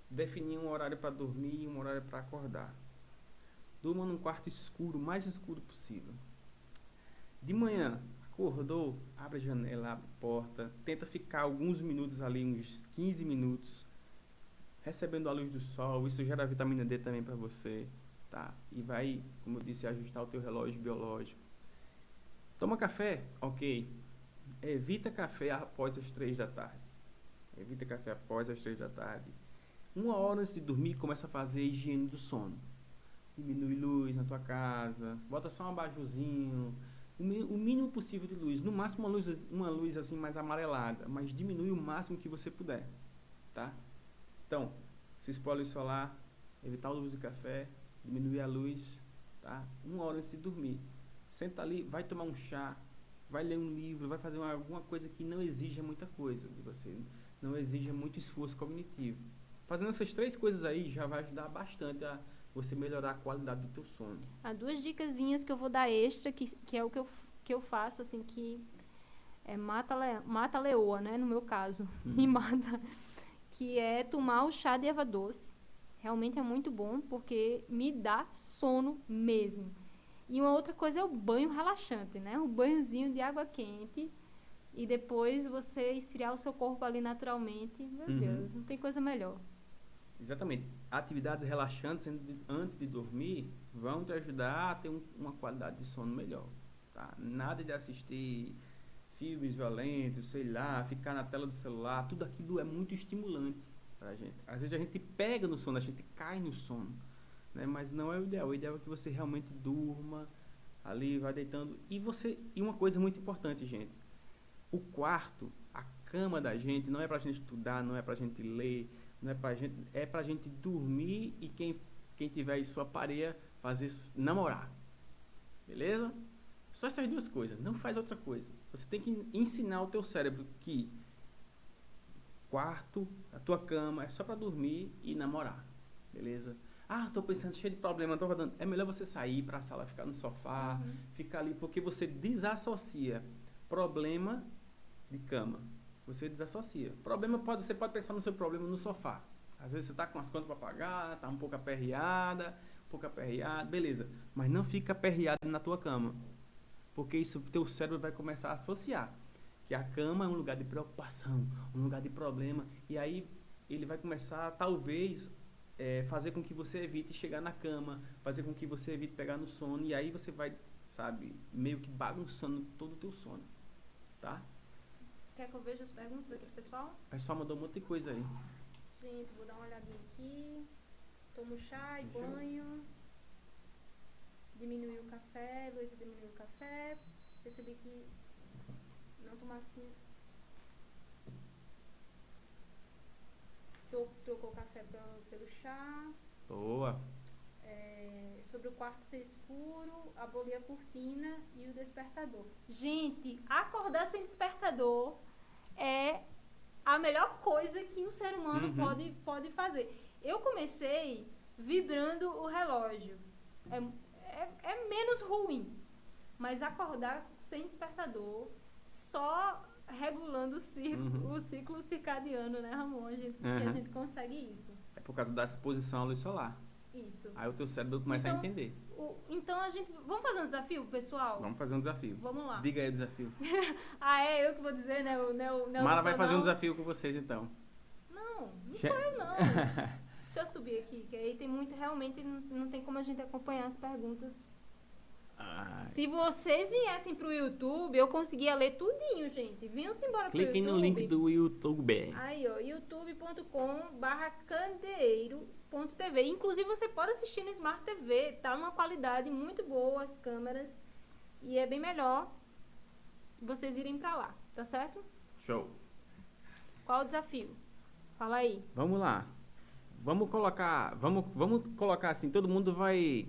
Definir um horário para dormir e um horário para acordar. Durma num quarto escuro, o mais escuro possível. De manhã, acordou, abre a janela, abre a porta, tenta ficar alguns minutos ali, uns 15 minutos, recebendo a luz do sol. Isso gera vitamina D também para você, tá? E vai, como eu disse, ajustar o teu relógio biológico. Toma café? Ok. Evita café após as três da tarde. Evita café após as três da tarde. Uma hora antes de dormir, começa a fazer higiene do sono diminui luz na tua casa, bota só um abajurzinho, o, mínimo possível de luz, no máximo uma luz, uma luz assim mais amarelada, mas diminui o máximo que você puder, tá? Então, se expor solar, evitar o uso de café, diminuir a luz, tá? Uma hora antes de dormir. Senta ali, vai tomar um chá, vai ler um livro, vai fazer uma, alguma coisa que não exija muita coisa de você, não exija muito esforço cognitivo. Fazendo essas três coisas aí já vai ajudar bastante a você melhorar a qualidade do teu sono. Há duas dicasinhas que eu vou dar extra, que, que é o que eu, que eu faço, assim, que é mata, le, mata a leoa, né, no meu caso, e mata, que é tomar o chá de erva doce. Realmente é muito bom, porque me dá sono mesmo. E uma outra coisa é o banho relaxante, né? O banhozinho de água quente e depois você esfriar o seu corpo ali naturalmente. Meu uhum. Deus, não tem coisa melhor. Exatamente. Atividades relaxantes antes de dormir vão te ajudar a ter um, uma qualidade de sono melhor. Tá? Nada de assistir filmes violentos, sei lá, ficar na tela do celular, tudo aquilo é muito estimulante pra gente. Às vezes a gente pega no sono, a gente cai no sono, né? Mas não é o ideal. O ideal é que você realmente durma ali, vai deitando. E você, e uma coisa muito importante, gente. O quarto, a cama da gente não é pra gente estudar, não é pra gente ler, não é pra gente, é pra gente dormir e quem, quem tiver em sua pareia fazer namorar. Beleza? Só essas duas coisas. Não faz outra coisa. Você tem que ensinar o teu cérebro que quarto, a tua cama é só para dormir e namorar. Beleza? Ah, tô pensando cheio de problema, tô rodando. É melhor você sair para a sala, ficar no sofá, uhum. ficar ali, porque você desassocia problema de cama. Você desassocia. Problema pode, você pode pensar no seu problema no sofá. Às vezes você tá com as contas para pagar, tá um pouco aperreada, um pouco aperreada, beleza. Mas não fica aperreado na tua cama. Porque isso teu cérebro vai começar a associar que a cama é um lugar de preocupação, um lugar de problema, e aí ele vai começar, talvez, é, fazer com que você evite chegar na cama, fazer com que você evite pegar no sono, e aí você vai, sabe, meio que bagunçando todo o teu sono, tá? Quer que eu veja as perguntas aqui do pessoal? O pessoal mandou um monte de coisa aí. Gente, vou dar uma olhadinha aqui. Tomo chá e banho. Diminuiu o café, Luísa diminuiu o café. Percebi que não tomasse. Trocou o café pra, pelo chá. Boa. É, sobre o quarto ser escuro, abolir a cortina e o despertador. Gente, acordar sem despertador é a melhor coisa que um ser humano uhum. pode, pode fazer. Eu comecei vibrando o relógio. É, é, é menos ruim. Mas acordar sem despertador só regulando o ciclo, uhum. o ciclo circadiano, né, Ramon? A gente, uhum. Que a gente consegue isso. É por causa da exposição à luz solar. Isso. Aí o teu cérebro começa então, a entender. O, então a gente. Vamos fazer um desafio, pessoal? Vamos fazer um desafio. Vamos lá. Diga aí o desafio. ah, é eu que vou dizer, né? O, né, o, né Mara vai fazer um desafio com vocês então. Não, não sou eu não. Deixa eu subir aqui, que aí tem muito. Realmente não tem como a gente acompanhar as perguntas Ai. Se vocês viessem pro YouTube, eu conseguia ler tudinho, gente. Vinham-se embora pro Cliquem YouTube. no link do YouTube. Aí, ó, youtube.com barra candeeiro.tv. Inclusive, você pode assistir no Smart TV. Tá uma qualidade muito boa as câmeras. E é bem melhor vocês irem pra lá, tá certo? Show. Qual o desafio? Fala aí. Vamos lá. Vamos colocar, vamos, vamos colocar assim, todo mundo vai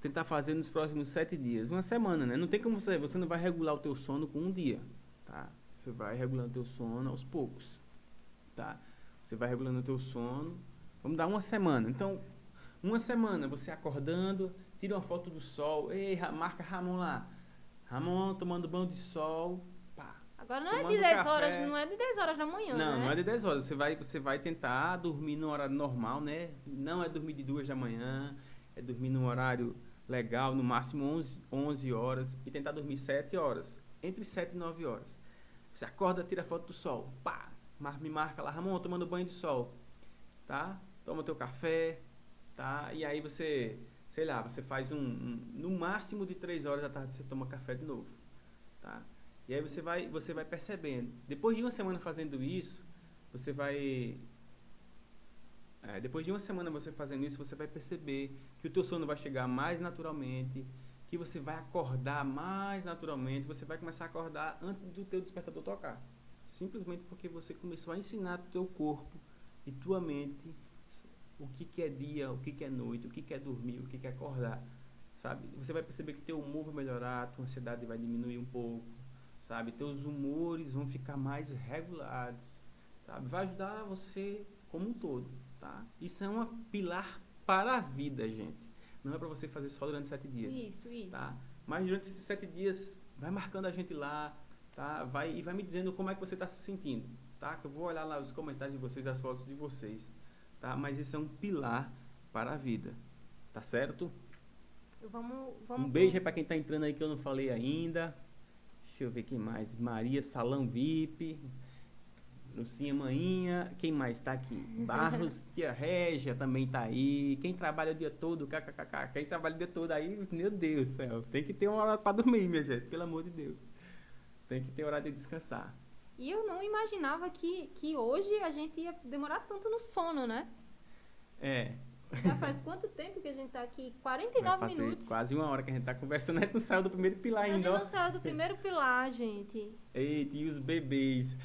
tentar fazer nos próximos sete dias, uma semana, né? Não tem como você, você não vai regular o teu sono com um dia, tá? Você vai regulando o teu sono aos poucos, tá? Você vai regulando o teu sono, vamos dar uma semana. Então, uma semana, você acordando, tira uma foto do sol, ei, marca Ramon lá. Ramon tomando banho de sol, pá. Agora não é de 10 café. horas, não é de 10 horas da manhã, Não, né? não é de 10 horas. Você vai, você vai tentar dormir no horário normal, né? Não é dormir de 2 da manhã, é dormir no horário legal, no máximo 11, 11 horas e tentar dormir 7 horas, entre 7 e 9 horas. Você acorda, tira foto do sol, pá, me marca lá, Ramon, tomando banho de sol, tá? Toma teu café, tá? E aí você, sei lá, você faz um, um no máximo de 3 horas da tarde você toma café de novo, tá? E aí você vai, você vai percebendo. Depois de uma semana fazendo isso, você vai é, depois de uma semana você fazendo isso, você vai perceber que o teu sono vai chegar mais naturalmente, que você vai acordar mais naturalmente, você vai começar a acordar antes do teu despertador tocar. Simplesmente porque você começou a ensinar teu corpo e tua mente o que, que é dia, o que, que é noite, o que, que é dormir, o que, que é acordar, sabe? Você vai perceber que teu humor vai melhorar, tua ansiedade vai diminuir um pouco, sabe? Teus humores vão ficar mais regulados, sabe? Vai ajudar você como um todo tá? Isso é uma pilar para a vida, gente. Não é para você fazer só durante sete dias. Isso, isso. Tá? Mas durante esses sete dias, vai marcando a gente lá, tá? Vai, e vai me dizendo como é que você está se sentindo, tá? Que eu vou olhar lá os comentários de vocês, as fotos de vocês, tá? Mas isso é um pilar para a vida, tá certo? Vamos, vamos um beijo aí para quem está entrando aí que eu não falei ainda. Deixa eu ver quem mais. Maria Salão VIP. Lucinha Maninha, quem mais está aqui? Barros, tia Régia também está aí. Quem trabalha o dia todo, kkkk. Quem trabalha o dia todo aí, meu Deus do céu. Tem que ter uma hora para dormir, minha gente, pelo amor de Deus. Tem que ter hora de descansar. E eu não imaginava que, que hoje a gente ia demorar tanto no sono, né? É. Já faz quanto tempo que a gente está aqui? 49 minutos. Quase uma hora que a gente está conversando. A gente não saiu do primeiro pilar ainda. A gente não saiu do primeiro pilar, gente. Eita, e os bebês?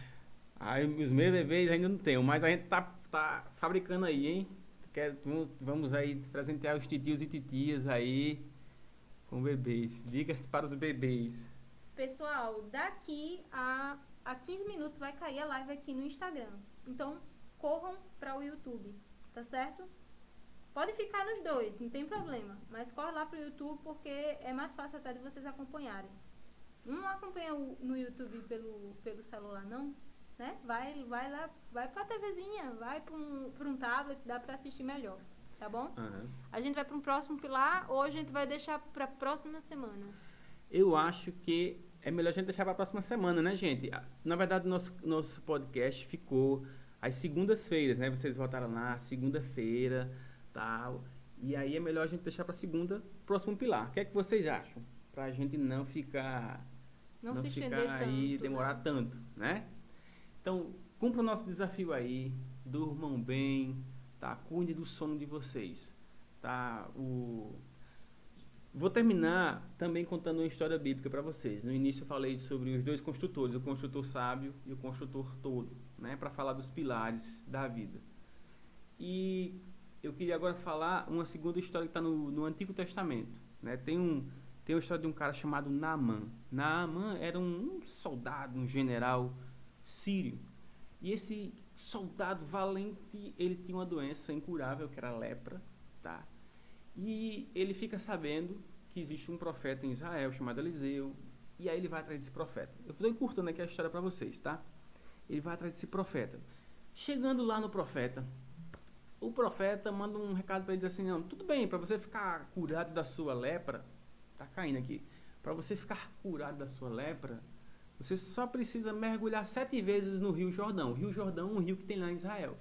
Aí os meus bebês ainda não tenho, mas a gente tá, tá fabricando aí, hein? Quer, vamos, vamos aí presentear os titios e titias aí Com bebês. Diga-se para os bebês. Pessoal, daqui a, a 15 minutos vai cair a live aqui no Instagram. Então, corram para o YouTube, tá certo? Pode ficar nos dois, não tem problema. Mas corre lá pro YouTube porque é mais fácil até de vocês acompanharem. Não acompanha o, no YouTube pelo, pelo celular, não? Né? Vai, vai lá, vai pra TVzinha, vai pra um, pra um tablet, dá pra assistir melhor. Tá bom? Aham. A gente vai para um próximo pilar ou a gente vai deixar pra próxima semana? Eu acho que é melhor a gente deixar para a próxima semana, né, gente? Na verdade, nosso, nosso podcast ficou às segundas-feiras, né? Vocês votaram lá, segunda-feira, tal. E aí é melhor a gente deixar para segunda, próximo pilar. O que é que vocês acham? Pra gente não ficar Não, não se ficar estender aí, tanto. demorar né? tanto, né? Então, cumpra o nosso desafio aí, durmam bem, tá? Cuide do sono de vocês, tá? O... Vou terminar também contando uma história bíblica para vocês. No início eu falei sobre os dois construtores, o construtor sábio e o construtor todo, né? Para falar dos pilares da vida. E eu queria agora falar uma segunda história que está no, no Antigo Testamento, né? Tem um tem uma história de um cara chamado Naaman. Naaman era um, um soldado, um general sírio. E esse soldado valente, ele tinha uma doença incurável, que era lepra, tá? E ele fica sabendo que existe um profeta em Israel chamado Eliseu, e aí ele vai atrás desse profeta. Eu estou encurtando aqui a história para vocês, tá? Ele vai atrás desse profeta. Chegando lá no profeta, o profeta manda um recado para ele assim: "Não, tudo bem, para você ficar curado da sua lepra, tá caindo aqui. Para você ficar curado da sua lepra, você só precisa mergulhar sete vezes no Rio Jordão. O Rio Jordão é um rio que tem lá em Israel.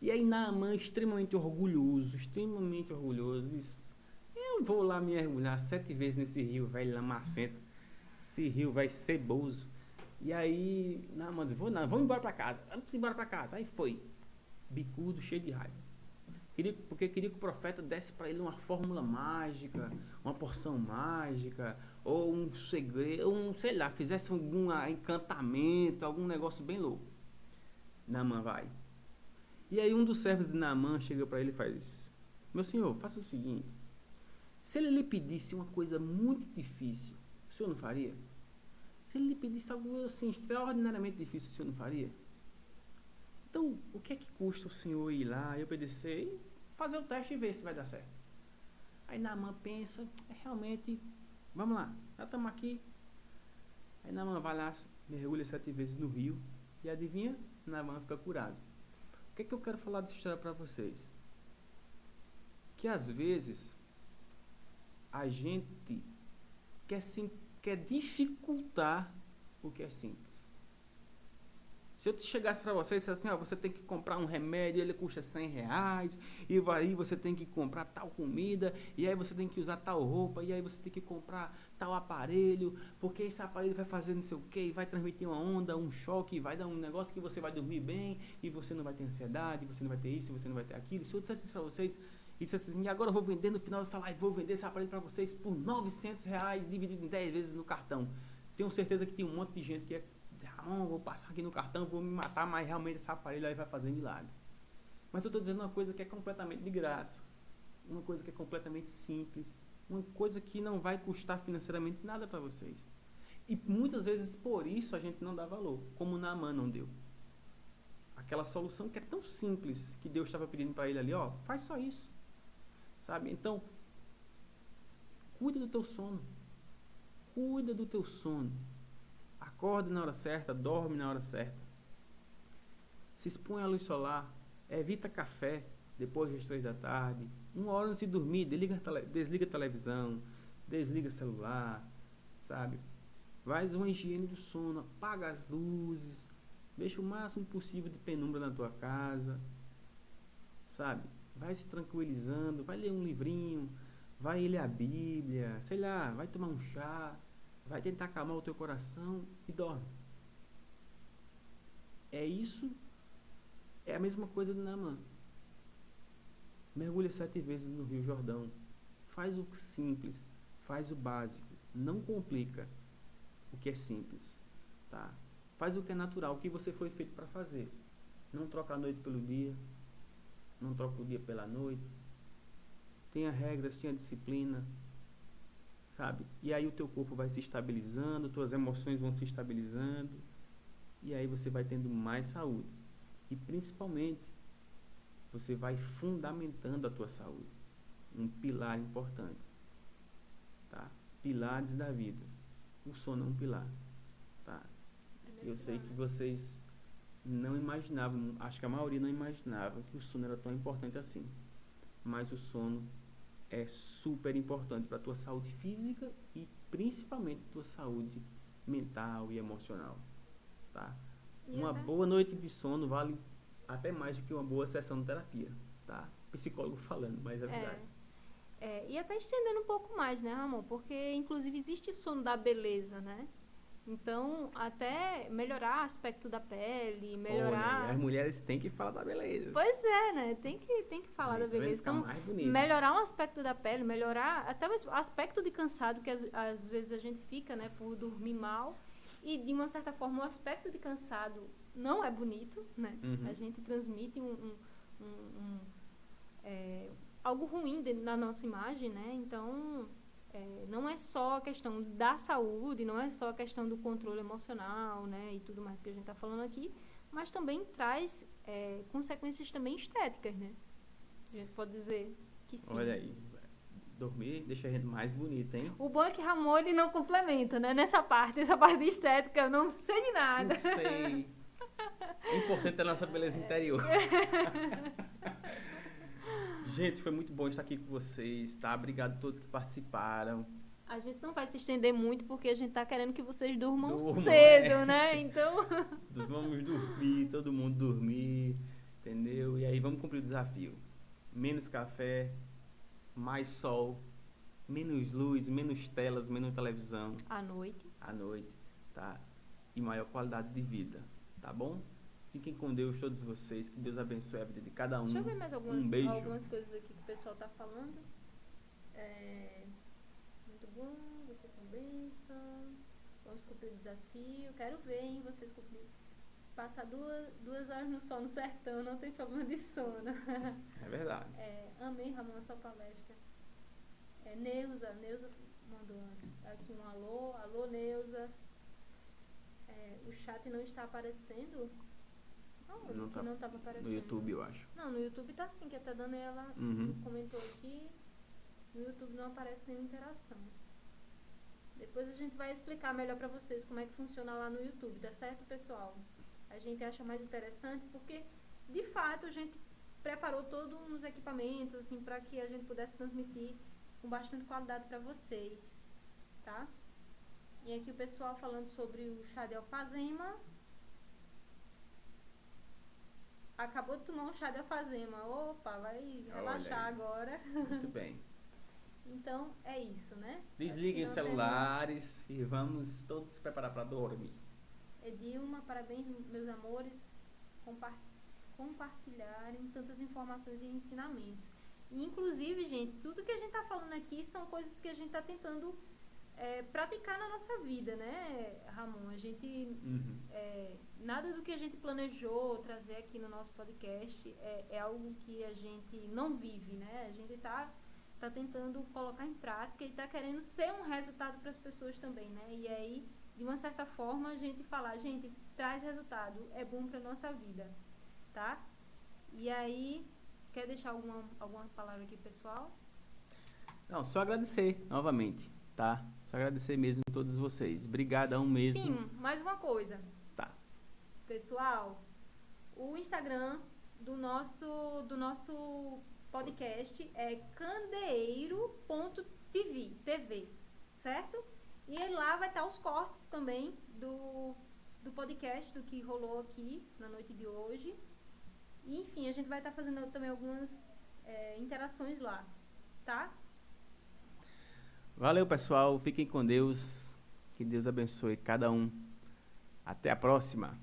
E aí Naamã, extremamente orgulhoso, extremamente orgulhoso, diz, eu vou lá mergulhar sete vezes nesse rio, velho lamacento. Esse rio vai ceboso. E aí Naamã diz, vou não, vamos embora para casa. Vamos embora para casa. Aí foi. Bicudo, cheio de raiva. Queria, porque queria que o profeta desse para ele uma fórmula mágica, uma porção mágica, ou um segredo, um, sei lá, fizesse algum encantamento, algum negócio bem louco. Naamã vai. E aí um dos servos de Naamã chega para ele e faz: Meu senhor, faça o seguinte. Se ele lhe pedisse uma coisa muito difícil, o senhor não faria? Se ele lhe pedisse algo assim extraordinariamente difícil, o senhor não faria? Então, o que é que custa o senhor ir lá e obedecer e fazer o teste e ver se vai dar certo? Aí Naamã pensa, é realmente, vamos lá, já estamos aqui. Aí Naamã vai lá, mergulha sete vezes no rio e adivinha? Naamã fica curado. O que é que eu quero falar dessa história para vocês? Que às vezes a gente quer, sim, quer dificultar o que é simples. Se eu chegasse para vocês e dissesse assim, ó, você tem que comprar um remédio, ele custa 100 reais, e aí você tem que comprar tal comida, e aí você tem que usar tal roupa, e aí você tem que comprar tal aparelho, porque esse aparelho vai fazer não sei o que, vai transmitir uma onda, um choque, vai dar um negócio que você vai dormir bem, e você não vai ter ansiedade, você não vai ter isso, você não vai ter aquilo. Se eu dissesse isso para vocês, e dissesse assim, e agora eu vou vender no final dessa live, vou vender esse aparelho para vocês por 900 reais, dividido em 10 vezes no cartão. Tenho certeza que tem um monte de gente que é não, vou passar aqui no cartão, vou me matar, mas realmente esse aparelho aí vai fazer milagre. Mas eu estou dizendo uma coisa que é completamente de graça, uma coisa que é completamente simples, uma coisa que não vai custar financeiramente nada para vocês. E muitas vezes por isso a gente não dá valor, como Naaman não deu. Aquela solução que é tão simples que Deus estava pedindo para ele ali, ó, faz só isso. Sabe? Então, cuida do teu sono. Cuida do teu sono. Acorda na hora certa, dorme na hora certa. Se expõe à luz solar, evita café depois das três da tarde. Uma hora antes de dormir, desliga desliga a televisão, desliga o celular, sabe? Faz uma higiene do sono, apaga as luzes, deixa o máximo possível de penumbra na tua casa, sabe? Vai se tranquilizando, vai ler um livrinho, vai ler a Bíblia, sei lá, vai tomar um chá, vai tentar acalmar o teu coração e dorme. É isso, é a mesma coisa do Naaman. Mergulha sete vezes no Rio Jordão. Faz o simples, faz o básico, não complica o que é simples, tá? Faz o que é natural, o que você foi feito para fazer. Não troca a noite pelo dia, não troca o dia pela noite. Tenha regras, tenha disciplina. Sabe? E aí o teu corpo vai se estabilizando, tuas emoções vão se estabilizando, e aí você vai tendo mais saúde. E principalmente, você vai fundamentando a tua saúde. Um pilar importante. Tá? Pilares da vida. O sono é um pilar. Tá? Eu sei que vocês não imaginavam, acho que a maioria não imaginava que o sono era tão importante assim. Mas o sono é super importante para a tua saúde física e principalmente tua saúde mental e emocional, tá? E uma até- boa noite de sono vale até mais do que uma boa sessão de terapia, tá? Psicólogo falando, mas é verdade. É, e até estendendo um pouco mais, né, Ramon? Porque, inclusive, existe sono da beleza, né? Então, até melhorar aspecto da pele, melhorar... Olha, as mulheres têm que falar da beleza. Pois é, né? Tem que, tem que falar Aí, da tá beleza. Então, melhorar um aspecto da pele, melhorar até o aspecto de cansado, que às, às vezes a gente fica, né, por dormir mal. E, de uma certa forma, o aspecto de cansado não é bonito, né? Uhum. A gente transmite um, um- um- um, é, algo ruim de- na nossa imagem, né? Então, é, não é só a questão da saúde, não é só a questão do controle emocional, né? E tudo mais que a gente está falando aqui, mas também traz é, consequências também estéticas, né? A gente pode dizer que sim. Olha aí. Dormir deixa a gente mais bonita, hein? O bom é que Ramon ele não complementa, né? Nessa parte, essa parte estética, eu não sei de nada. Não sei. O importante é a nossa beleza interior. Gente, foi muito bom estar aqui com vocês, tá? Obrigado a todos que participaram. A gente não vai se estender muito porque a gente tá querendo que vocês durmam Durmam, cedo, é. né? Então, Vamos dormir, todo mundo dormir, entendeu? E aí vamos cumprir o desafio. Menos café, mais sol, menos luz, menos telas, menos televisão à noite. à noite, tá? E maior qualidade de vida, tá bom? Fiquem com Deus todos vocês, que Deus abençoe a vida de cada um. Deixa eu ver mais algumas, um beijo. algumas coisas aqui que o pessoal tá falando. É, muito bom, vocês são bênção. Vamos cumprir o desafio. Quero ver, hein, vocês cumprir. Passar duas, duas horas no sol no sertão, não tem problema de sono. É verdade. É, amei, Ramon, a sua palestra. É, Neuza, Neuza mandou aqui um alô. Alô, Neuza. É, o chat não está aparecendo? Não, tá não estava aparecendo. No YouTube, eu acho. Não, no YouTube tá sim, que até a Daniela Uhum. comentou aqui. No YouTube não aparece nenhuma interação. Depois a gente vai explicar melhor pra vocês como é que funciona lá no YouTube, tá certo, pessoal? A gente acha mais interessante porque, de fato, a gente preparou todos uns equipamentos, assim, para que a gente pudesse transmitir com bastante qualidade pra vocês, tá? E aqui o pessoal falando sobre o chá de alfazema. Acabou de tomar um chá de alfazema. Opa, vai relaxar agora. Muito bem. Então é isso, né? Desliguem os celulares e vamos todos se preparar para dormir. temos- Edilma, parabéns, meus amores, compa- compartilharem tantas informações e ensinamentos. E, inclusive, gente, tudo que a gente tá falando aqui são coisas que a gente tá tentando é, praticar na nossa vida, né, Ramon? A gente Uhum. é, nada do que a gente planejou trazer aqui no nosso podcast é, é algo que a gente não vive, né? A gente tá, tá tentando colocar em prática e tá querendo ser um resultado para as pessoas também, né? E aí, de uma certa forma, a gente falar, gente, traz resultado, é bom para nossa vida, tá? E aí, quer deixar alguma, alguma palavra aqui, pessoal? Não, só agradecer novamente, tá? Só agradecer mesmo a todos vocês. Obrigadão mesmo. Sim, mais uma coisa. Tá. Pessoal, o Instagram do nosso, do nosso podcast é candeeiro.tv, TV, certo? E lá vai estar os cortes também do, do podcast, do que rolou aqui na noite de hoje. E, enfim, a gente vai estar fazendo também algumas é, interações lá, tá? Valeu, pessoal. Fiquem com Deus. Que Deus abençoe cada um. Até a próxima.